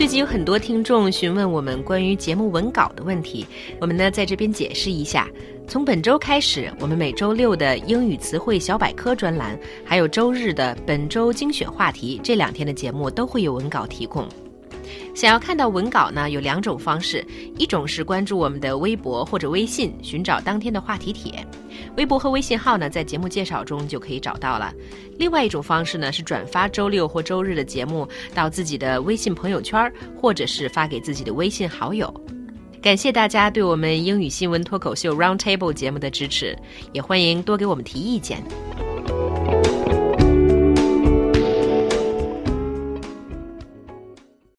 最近有很多听众询问我们关于节目文稿的问题，我们呢在这边解释一下。从本周开始，我们每周六的英语词汇小百科专栏，还有周日的本周精选话题，这两天的节目都会有文稿提供。想要看到文稿呢，有两种方式，一种是关注我们的微博或者微信，寻找当天的话题帖，微博和微信号呢在节目介绍中就可以找到了。另外一种方式呢是转发周六或周日的节目到自己的微信朋友圈，或者是发给自己的微信好友。感谢大家对我们英语新闻脱口秀 Round Table 节目的支持，也欢迎多给我们提意见。